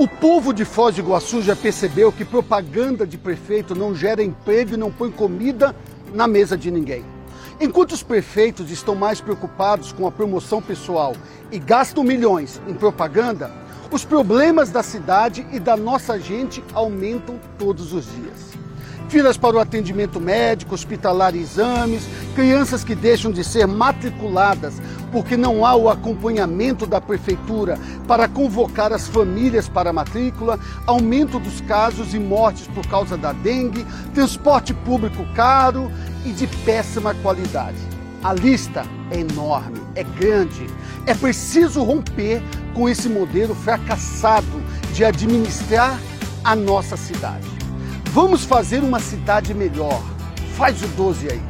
O povo de Foz do Iguaçu já percebeu que propaganda de prefeito não gera emprego e não põe comida na mesa de ninguém. Enquanto os prefeitos estão mais preocupados com a promoção pessoal e gastam milhões em propaganda, os problemas da cidade e da nossa gente aumentam todos os dias filas para o atendimento médico, hospitalar e exames, crianças que deixam de ser matriculadas porque não há o acompanhamento da prefeitura para convocar as famílias para a matrícula, aumento dos casos e mortes por causa da dengue, transporte público caro e de péssima qualidade. A lista é enorme, é grande. É preciso romper com esse modelo fracassado de administrar a nossa cidade. Vamos fazer uma cidade melhor. Faz o 12 aí.